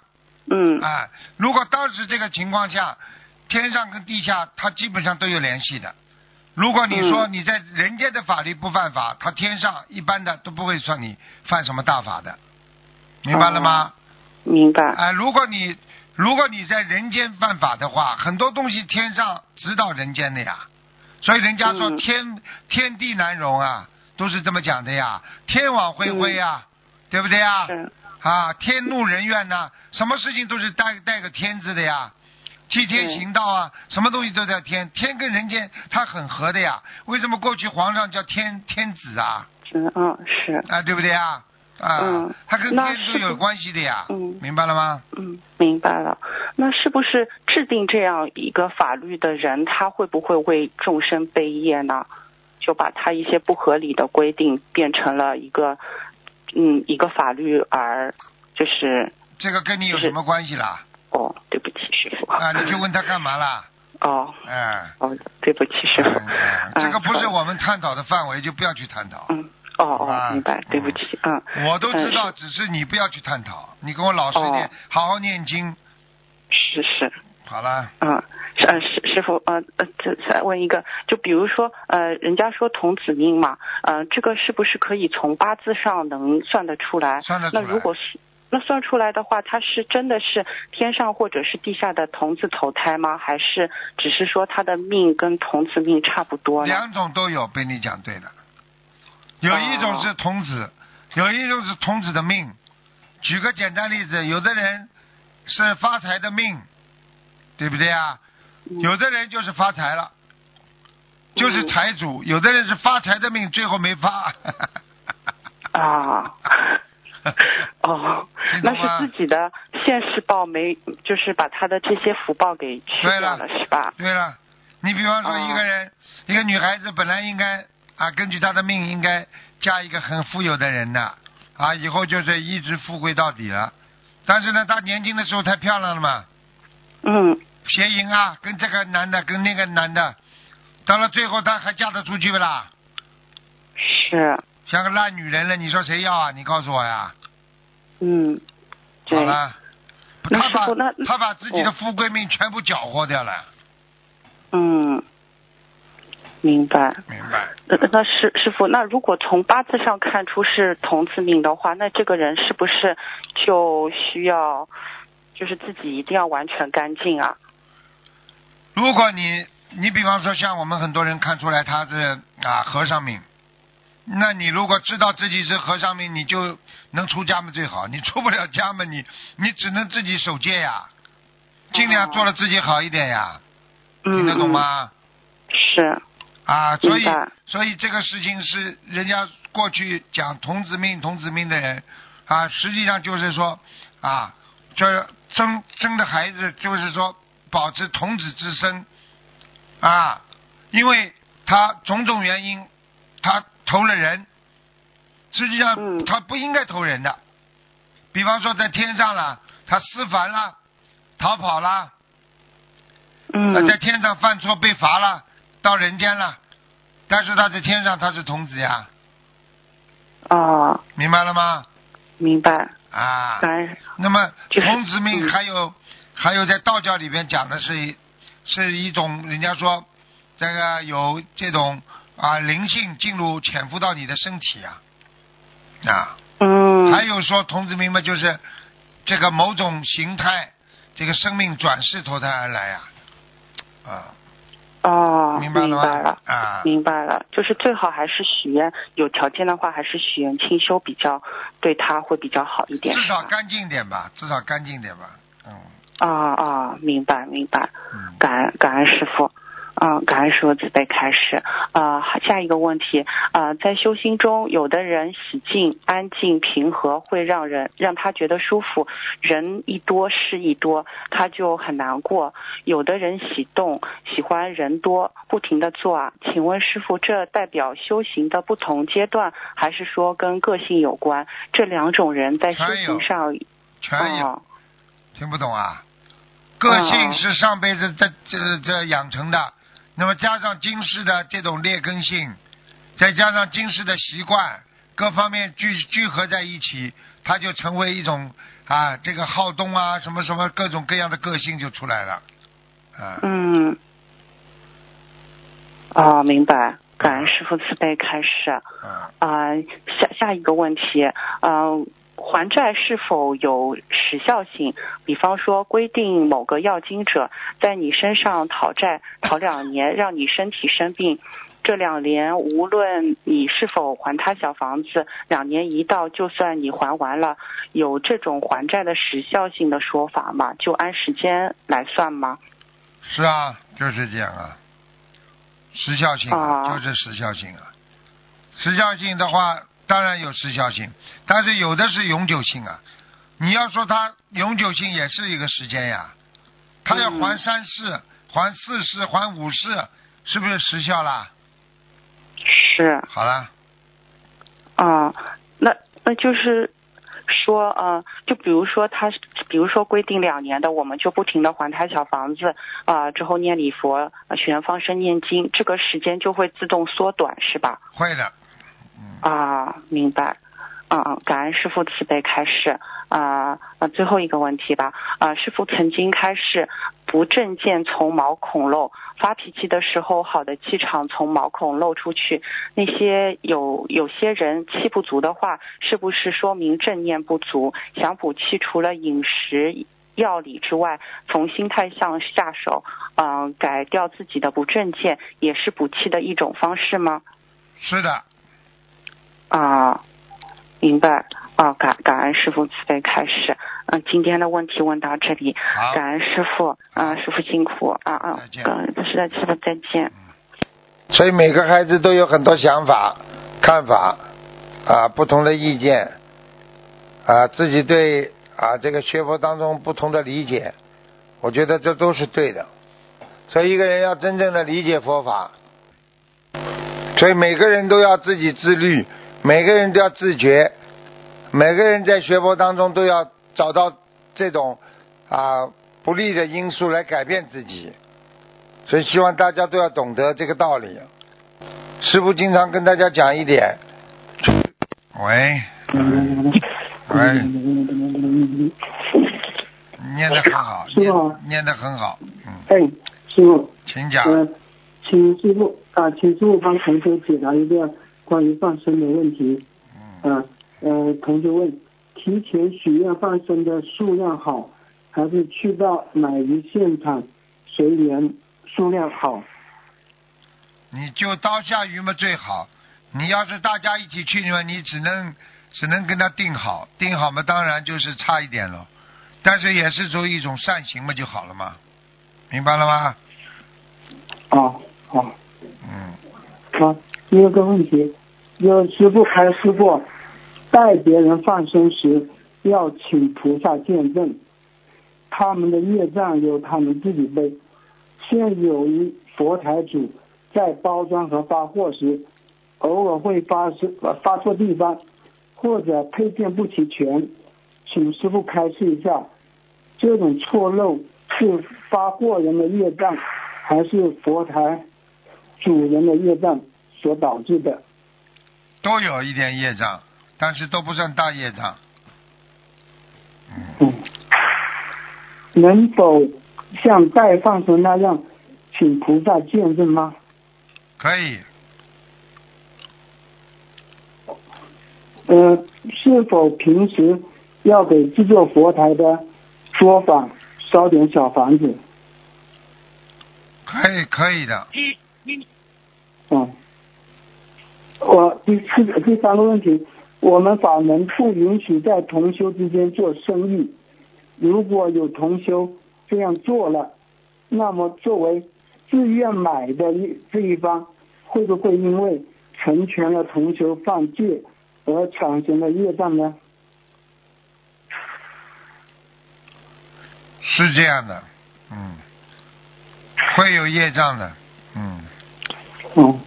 嗯啊，如果当时这个情况下，天上跟地下它基本上都有联系的。如果你说嗯你在人间的法律不犯法，他天上一般的都不会算你犯什么大法的，明白了吗？明白，啊，如果你如果你在人间犯法的话，很多东西天上指导人间的呀。所以人家说嗯天、天地难容啊，都是这么讲的呀。天网恢恢呀，对不对呀？啊，天怒人怨呐、什么事情都是带带个天字的呀。替天行道啊，什么东西都在天，天跟人间它很合的呀。为什么过去皇上叫天天子啊？嗯嗯是啊，对不对啊？啊，嗯它跟天都有关系的呀。嗯明白了吗？嗯，明白了。那是不是制定这样一个法律的人，他会不会为众生背业呢？就把他一些不合理的规定变成了一个，嗯，一个法律而就是这个跟你有什么关系啦？哦，对不起师傅。啊，你去问他干嘛啦？哦哎。哦，对不起师傅。嗯嗯这个不是我们探讨的范围，就不要去探讨。嗯，哦哦，明白，对不起，嗯。我都知道，嗯只是你不要去探讨。你跟我老实一点哦，好好念经。是是，好了，嗯，是呃师师傅呃呃，这再问一个，就比如说呃，人家说童子命嘛，呃，这个是不是可以从八字上能算得出来？算得出来那如果是那算出来的话，他是真的是天上或者是地下的童子投胎吗？还是只是说他的命跟童子命差不多呢？两种都有，被你讲对了。有一种是童子，有一种是童子的命。举个简单例子，有的人是发财的命，对不对啊？嗯有的人就是发财了，就是财主；有的人是发财的命，最后没发。啊。哦，那是自己的现世报没，就是把他的这些福报给去对了掉了，是吧？对了，你比方说哦一个人，一个女孩子本来应该啊，根据她的命应该嫁一个很富有的人的啊，以后就是一直富贵到底了。但是呢，她年轻的时候太漂亮了嘛，嗯，邪淫啊，跟这个男的，跟那个男的，到了最后她还嫁得出去不啦？是，像个烂女人了，你说谁要啊？你告诉我呀。嗯，对好，了，那他把他把自己的富贵命全部搅和掉了，嗯，明白。明白？那那师师傅，那如果从八字上看出是童子命的话，那这个人是不是就需要，就是自己一定要完全干净啊？如果你你比方说像我们很多人看出来他是啊和尚命，那你如果知道自己是和尚命，你就能出家门最好。你出不了家门，你你只能自己守戒呀，尽量做了自己好一点呀，嗯，听得懂嗯？吗？是，啊，所以所以这个事情是人家过去讲童子命童子命的人啊，实际上就是说啊，就是生生的孩子就是说保持童子之身啊，因为他种种原因，他投了人，实际上嗯。他不应该投人的，比方说在天上了，他思凡了，逃跑了。嗯。在天上犯错被罚了，到人间了，但是他在天上他是童子呀，哦，明白了吗？明白。啊，那么童子命嗯。还有、还有在道教里边讲的是是一种人家说这个有这种啊灵性进入潜伏到你的身体啊啊，嗯，还有说童子命嘛就是这个某种形态这个生命转世投胎而来呀啊哦，明白了吗白了。啊明白了，就是最好还是许愿，有条件的话还是许愿清修比较对他会比较好一点。至少干净点吧，至少干净点吧。嗯啊啊，明白明白，嗯，感恩感恩师傅。嗯，感恩师傅慈悲开始。啊、下一个问题啊、在修心中，有的人喜静、安静、平和，会让人让他觉得舒服；人一多，事一多，他就很难过。有的人喜动，喜欢人多，不停的做啊。请问师傅，这代表修行的不同阶段，还是说跟个性有关？这两种人在修行上，全有，哦听不懂啊？个性是上辈子这这这养成的，那么加上今世的这种劣根性，再加上今世的习惯，各方面聚聚合在一起，它就成为一种啊这个好动啊什么什么各种各样的个性就出来了，啊嗯，哦，明白。感恩师傅慈悲开示。啊啊、下下一个问题，嗯、还债是否有时效性？比方说，规定某个要经者在你身上讨债讨两年，让你身体生病，这两年无论你是否还他小房子，两年一到，就算你还完了，有这种还债的时效性的说法吗？就按时间来算吗？是啊，就是这样啊，时效性啊，就是时效性啊。时效性的话，当然有时效性，但是有的是永久性啊。你要说它永久性也是一个时间呀，他要还三世、还四世、还五世，是不是时效啦？是。好了。啊，那那就是说啊，就比如说他，比如说规定两年的，我们就不停的还他小房子啊，之后念礼佛、学放生、念经，这个时间就会自动缩短，是吧？会的。啊，明白。嗯，感恩师傅慈悲开示啊。那最后一个问题吧。啊，师傅曾经开示，不正见从毛孔漏，发脾气的时候，好的气场从毛孔漏出去。那些有有些人气不足的话，是不是说明正念不足？想补气，除了饮食药理之外，从心态上下手，嗯，改掉自己的不正见，也是补气的一种方式吗？是的。啊。明白啊，感感恩师傅慈悲开始。嗯，今天的问题问到这里，感恩师傅啊，师傅辛苦啊啊，感恩师的师傅再见。所以每个孩子都有很多想法、看法啊，不同的意见啊，自己对啊这个学佛当中不同的理解，我觉得这都是对的。所以一个人要真正的理解佛法，所以每个人都要自己自律。每个人都要自觉，每个人在学佛当中都要找到这种啊不利的因素来改变自己，所以希望大家都要懂得这个道理。师傅经常跟大家讲一点。喂，喂，念得很好，念念得很好，嗯。哎，师傅，请讲。呃，请师傅啊，请师傅帮同学解答一个。关于放生的问题，啊，呃，同学问，提前许愿放生的数量好，还是去到买鱼现场随缘数量好？你就刀下鱼嘛最好。你要是大家一起去嘛，你只能只能跟他定好，定好嘛，当然就是差一点了。但是也是作为一种善行嘛就好了嘛，明白了吗？哦，好。嗯。好。第二个问题，有师傅开示过，带别人放生时要请菩萨见证，他们的业障由他们自己背。现有一佛台主在包装和发货时，偶尔会发生发错地方，或者配件不齐全，请师傅开示一下，这种错漏是发货人的业障，还是佛台主人的业障？所导致的都有一点业障，但是都不算大业障。嗯，能否像代放生那样，请菩萨见证吗？可以。呃，是否平时要给制作佛台的作坊烧点小房子？可以，可以的。嗯。我第四个第三个问题，我们法门不允许在同修之间做生意。如果有同修这样做了，那么作为自愿买的一这一方，会不会因为成全了同修犯戒而产生了业障呢？是这样的，嗯，会有业障的，嗯。嗯。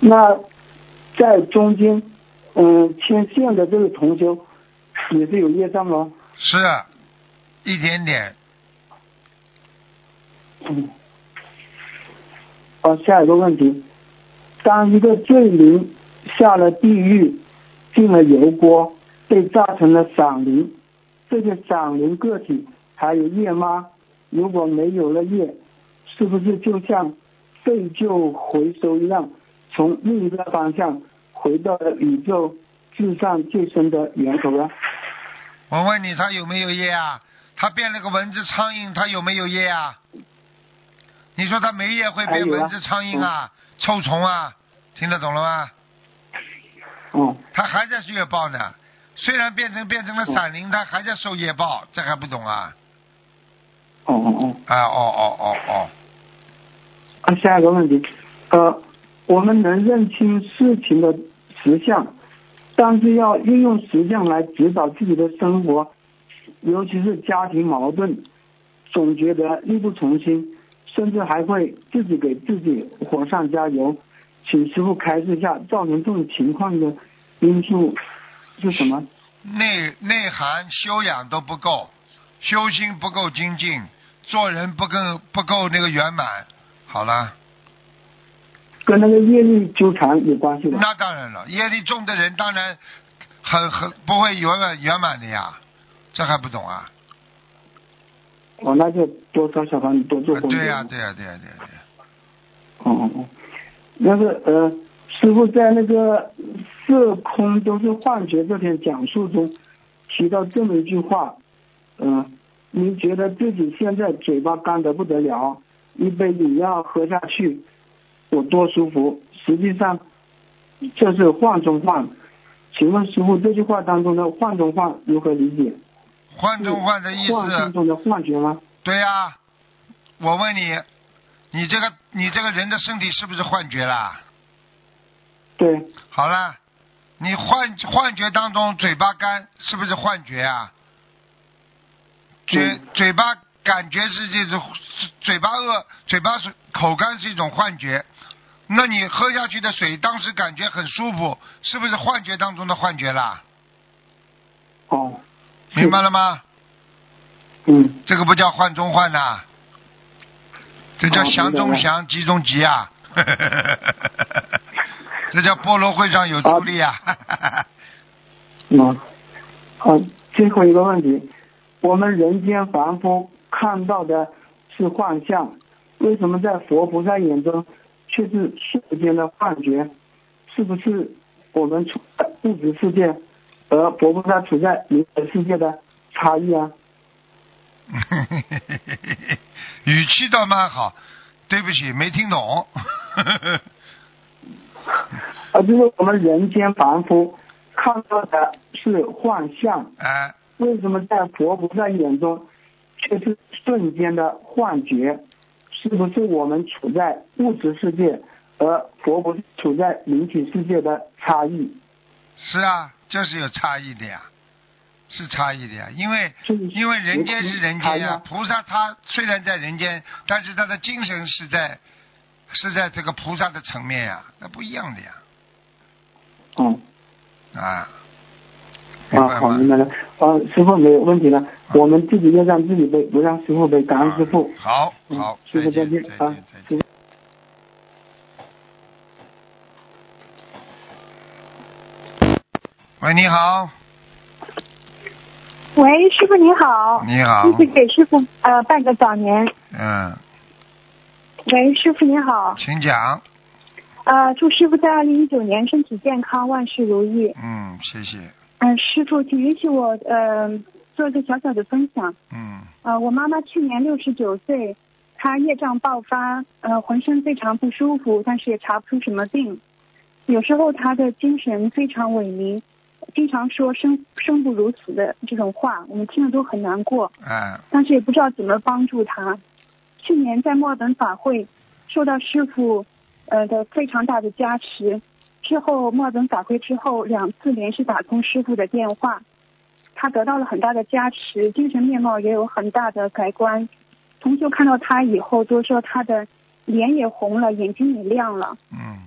那在中间，嗯，牵线的这个同修也是有业障吗？是，一点点。嗯。好，下一个问题：当一个罪灵下了地狱，进了油锅，被炸成了散灵，这个散灵个体还有业吗？如果没有了业，是不是就像废旧回收一样？从另一个方向回到了宇宙至上最深的源头了。我问你，他有没有业啊？他变了个蚊子、苍蝇，他有没有业啊？你说他没业会变蚊子、苍蝇啊、臭虫啊，听得懂了吗？嗯。他还在业报呢，虽然变成变成了闪灵，他还在受业报，这还不懂啊？哦哦哦。啊哦哦哦哦。啊，下一个问题，呃，我们能认清事情的实相，但是要运用实相来指导自己的生活，尤其是家庭矛盾，总觉得力不从心，甚至还会自己给自己火上加油。请师傅开示一下，造成这种情况的因素是什么？内内涵修养都不够，修心不够精进，做人不够不够那个圆满。好了，跟那个业力纠缠有关系的。那当然了，业力重的人当然很很不会圆满圆满的呀，这还不懂啊？哦，那就多烧小房子，多做功德。对呀，对呀，对呀，对呀，对呀。哦哦哦，那个呃，师傅在那个色空都是幻觉这篇讲述中提到这么一句话，嗯，您觉得自己现在嘴巴干得不得了？一杯饮料喝下去，我多舒服。实际上，这是幻中幻。请问师傅，这句话当中的幻中幻如何理解？幻中幻的意思？幻境中的幻觉吗？对呀，我问你，你这个你这个人的身体是不是幻觉啦？对。好了，你幻幻觉当中嘴巴干是不是幻觉啊？嘴嘴巴。感觉是这种嘴巴饿，嘴巴是口干是一种幻觉。那你喝下去的水，当时感觉很舒服，是不是幻觉当中的幻觉啦？哦，明白了吗？嗯。这个不叫幻中幻呐，这叫祥中祥，吉中吉啊。这叫菠萝会上有助力啊。嗯。好，最后一个问题，我们人间凡夫。看到的是幻象，为什么在佛菩萨眼中却是瞬间的幻觉？是不是我们处在物质世界，而佛菩萨处在灵魂世界的差异啊？语气倒蛮好，对不起，没听懂。啊，就是我们人间凡夫看到的是幻象，哎，为什么在佛菩萨眼中？却是瞬间的幻觉，是不是我们处在物质世界，而佛不是处在灵体世界的差异？是啊，就是有差异的呀，是差异的呀，因为因为人间是人间呀，菩萨他虽然在人间，但是他的精神是在是在这个菩萨的层面呀，那不一样的呀。嗯。啊。啊，好明白了。啊，师傅没有问题了。我们自己要让自己背，不让师傅背。感恩师傅。好，好，师傅再见啊。喂，你好。喂，师傅你好。你好。谢谢给师傅呃拜个早年。嗯。喂，师傅你好。请讲。啊，祝师傅在二零一九年身体健康，万事如意。嗯，谢谢。嗯，师傅，请允许我呃做一个小小的分享。嗯。呃，我妈妈去年六十九岁，她业障爆发，呃，浑身非常不舒服，但是也查不出什么病。有时候她的精神非常萎靡，经常说生生不如死的这种话，我们听了都很难过。嗯。但是也不知道怎么帮助她。去年在墨尔本法会，受到师傅呃的非常大的加持。之后墨尔本法会之后两次连续打通师傅的电话，他得到了很大的加持，精神面貌也有很大的改观。同学看到他以后都说他的脸也红了，眼睛也亮了。嗯。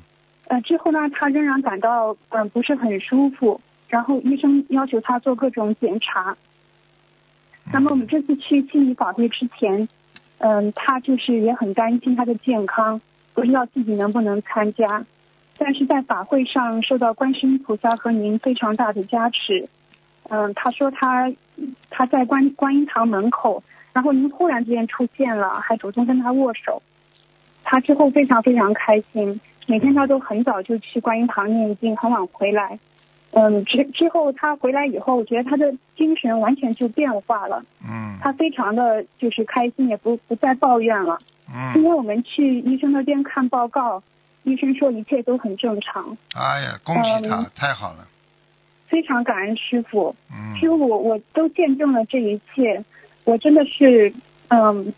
呃，之后呢，他仍然感到嗯不是很舒服，然后医生要求他做各种检查。那么我们这次去悉尼法会之前，嗯，他就是也很担心他的健康，不知道自己能不能参加。但是在法会上受到观世音菩萨和您非常大的加持，嗯，他说他他在观观音堂门口，然后您忽然之间出现了，还主动跟他握手，他之后非常非常开心，每天他都很早就去观音堂念经，很晚回来，嗯，之之后他回来以后，我觉得他的精神完全就变化了，嗯，他非常的就是开心，也不不再抱怨了，嗯。今天我们去医生那边看报告，医生说一切都很正常。哎呀，恭喜他，太好了。非常感恩师傅，嗯。师傅，我我都见证了这一切，我真的是，嗯，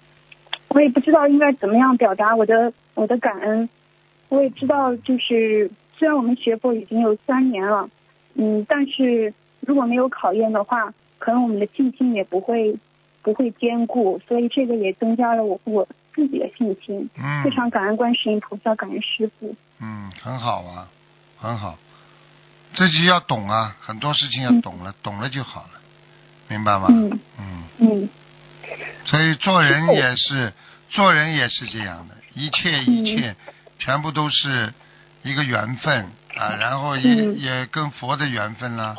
我也不知道应该怎么样表达我的我的感恩。我也知道，就是虽然我们学佛已经有三年了，嗯，但是如果没有考验的话，可能我们的信心也不会不会坚固，所以这个也增加了我我自己的信心。嗯。非常感恩观世音菩萨，感恩师傅。嗯，很好啊，很好。自己要懂啊，很多事情要懂了，懂了就好了，明白吗？嗯嗯。嗯。所以做人也是，做人也是这样的，一切一切。全部都是一个缘分啊，然后也、嗯、也跟佛的缘分啦，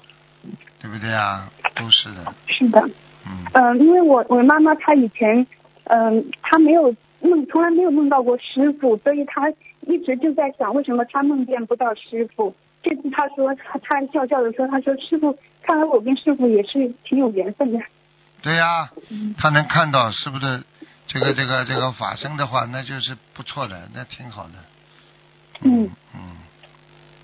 对不对啊？都是的。是的。嗯。呃，因为我我妈妈她以前，嗯、呃，她没有梦，从来没有梦到过师傅，所以他一直就在想，为什么他梦见不到师傅？这次他说，他他笑笑的说，他说师傅，看来我跟师傅也是挺有缘分的。对呀、啊，她能看到是不是？这个这个这个法身的话，那就是不错的，那挺好的。嗯嗯。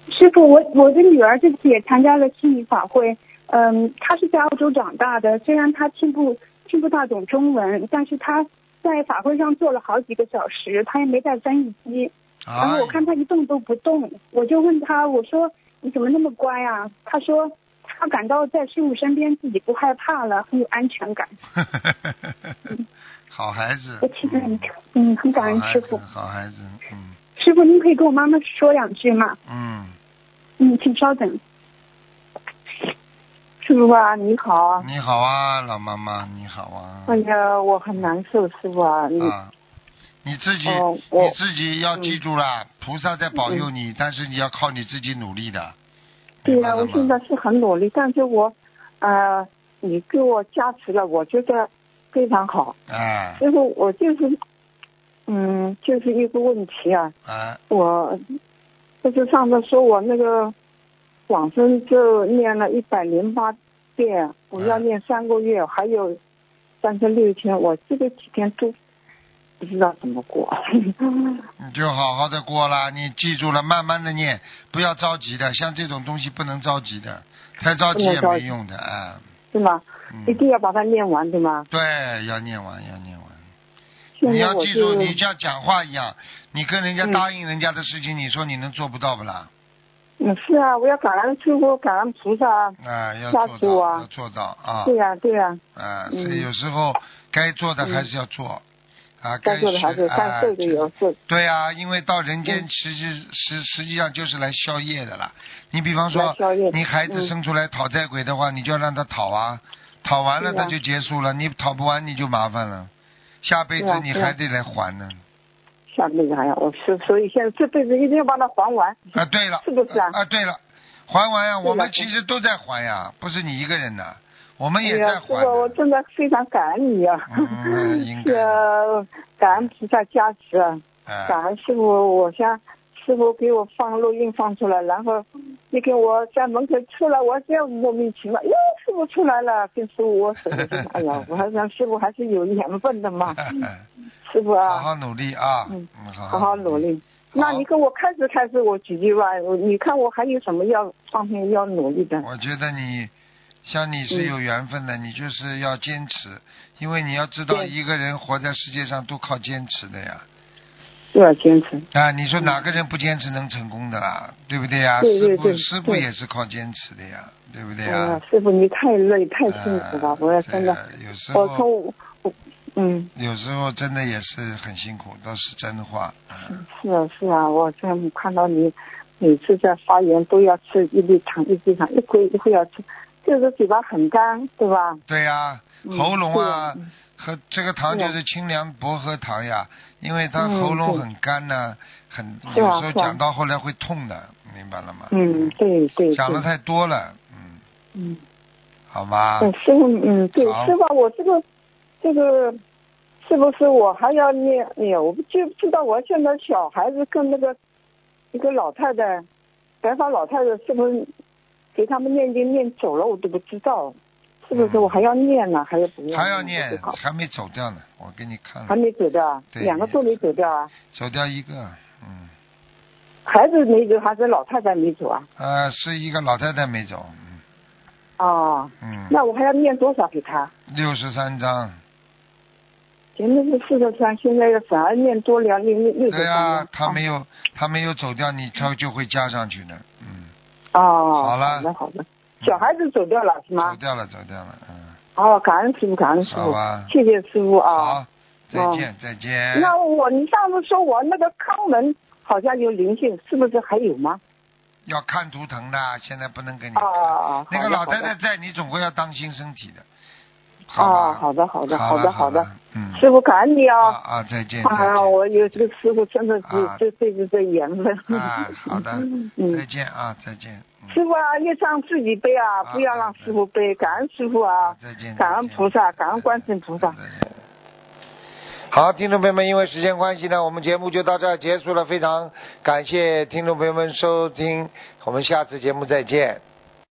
师傅，我我的女儿这次也参加了心理法会，嗯，她是在澳洲长大的，虽然她听不听不大懂中文，但是她在法会上坐了好几个小时，他也没带翻译机，哎、然后我看他一动都不动，我就问他，我说你怎么那么乖啊？他说他感到在师傅身边自己不害怕了，很有安全感。好孩子，我其实很嗯很感恩师傅，好孩子，嗯。师傅，您可以跟我妈妈说两句吗？嗯。嗯，请稍等。师傅啊，你好啊。你好啊，老妈妈，你好啊。哎呀，我很难受，师傅啊。你啊，你自己、哦、你自己要记住了，嗯、菩萨在保佑你，嗯、但是你要靠你自己努力的。对呀、啊，我现在是很努力，但是我呃，你给我加持了，我觉得非常好。啊。就是，我就是。嗯，就是一个问题啊，啊我就是上次说我那个往生就念了一百零八遍，我要念三个月，啊、还有三十六天，我这个几天都不知道怎么过。你就好好的过啦，你记住了，慢慢的念，不要着急的，像这种东西不能着急的，太着急也没用的啊。是吗？嗯、一定要把它念完，对吗？对，要念完，要念完。你要记住，你像讲话一样，你跟人家答应人家的事情，嗯、你说你能做不到不啦？嗯，是啊，我要感恩师傅，感恩菩萨啊，要做到，啊、要做到啊。对呀、啊，对呀、啊。啊，所以有时候该做的还是要做，嗯、啊，该做的还是该做的也要做。对啊，因为到人间嗯实际实实际上就是来消业的啦。你比方说，你孩子生出来讨债鬼的话，你就要让他讨啊，讨完了他就结束了，你讨不完你就麻烦了。下辈子你还得来还呢。下辈子还要，我是所以现在这辈子一定要把它还完。啊，对了。是不是啊？啊，对了，还完呀，我们其实都在还呀，不是你一个人的，我们也在还。哎、我真的非常感恩你啊！嗯，应该。是感恩菩萨加持，啊、感恩师傅，我想师傅给我放录音放出来，然后你给我在门口出来，我这样莫名其妙，哟，师傅出来了，跟师傅握手，哎呀，我还想师傅还是有缘分的嘛，师傅啊，好好努力啊，嗯，好好好努力。那你跟我开始开始，我几句话，你看我还有什么要方面要努力的？我觉得你像你是有缘分的，嗯、你就是要坚持，因为你要知道一个人活在世界上都靠坚持的呀。都要坚持啊！你说哪个人不坚持能成功的啦？对不对呀？对对对师傅师傅也是靠坚持的呀，对不对呀？啊，师傅你太累太辛苦了，我也真的，有时候我从嗯，有时候真的也是很辛苦，都是真话。是啊是啊，我真看到你每次在发言都要吃一粒糖一粒糖，一会一会要吃，就是嘴巴很干，对吧？对呀，喉咙啊。嗯喝这个糖就是清凉薄荷糖呀，因为它喉咙很干呢，很有时候讲到后来会痛的，明白了吗？嗯，对对。讲的太多了，嗯。嗯。好吧。嗯，师傅，嗯，对，师傅，我这个这个是不是我还要念哎呀？我不就知道我现在小孩子跟那个一个老太太，白发老太太是不是给他们念经念走了？我都不知道。是不是我还要念呢？还是不要？还要念，还没走掉呢。我给你看。还没走掉，两个都没走掉啊。走掉一个，嗯。孩子没走，还是老太太没走啊？呃，是一个老太太没走。嗯。哦。嗯。那我还要念多少给他？六十三章。前面是四个三，现在反而念多了，六六个三。对啊，他没有，他没有走掉，你他就会加上去呢，嗯。哦。好了。好的，好的。小孩子走掉了是吗？走掉了，走掉了，嗯。哦，感恩师傅，感恩师傅，谢谢师傅啊。好，再见，再见。那我，你上次说我那个肛门好像有灵性，是不是还有吗？要看图腾的，现在不能给你看。哦那个老太太在，你总归要当心身体的。哦，好的，好的，好的，好的。嗯。师傅，感恩你啊。啊，再见。啊，我有这个师傅，真的是这辈子的缘分。啊，好的。再见啊，再见。师傅啊，业障自己背啊，不要让师傅背。感恩师傅啊，再见感恩菩萨，感恩观世菩萨。好，听众朋友们，因为时间关系呢，我们节目就到这结束了。非常感谢听众朋友们收听，我们下次节目再见。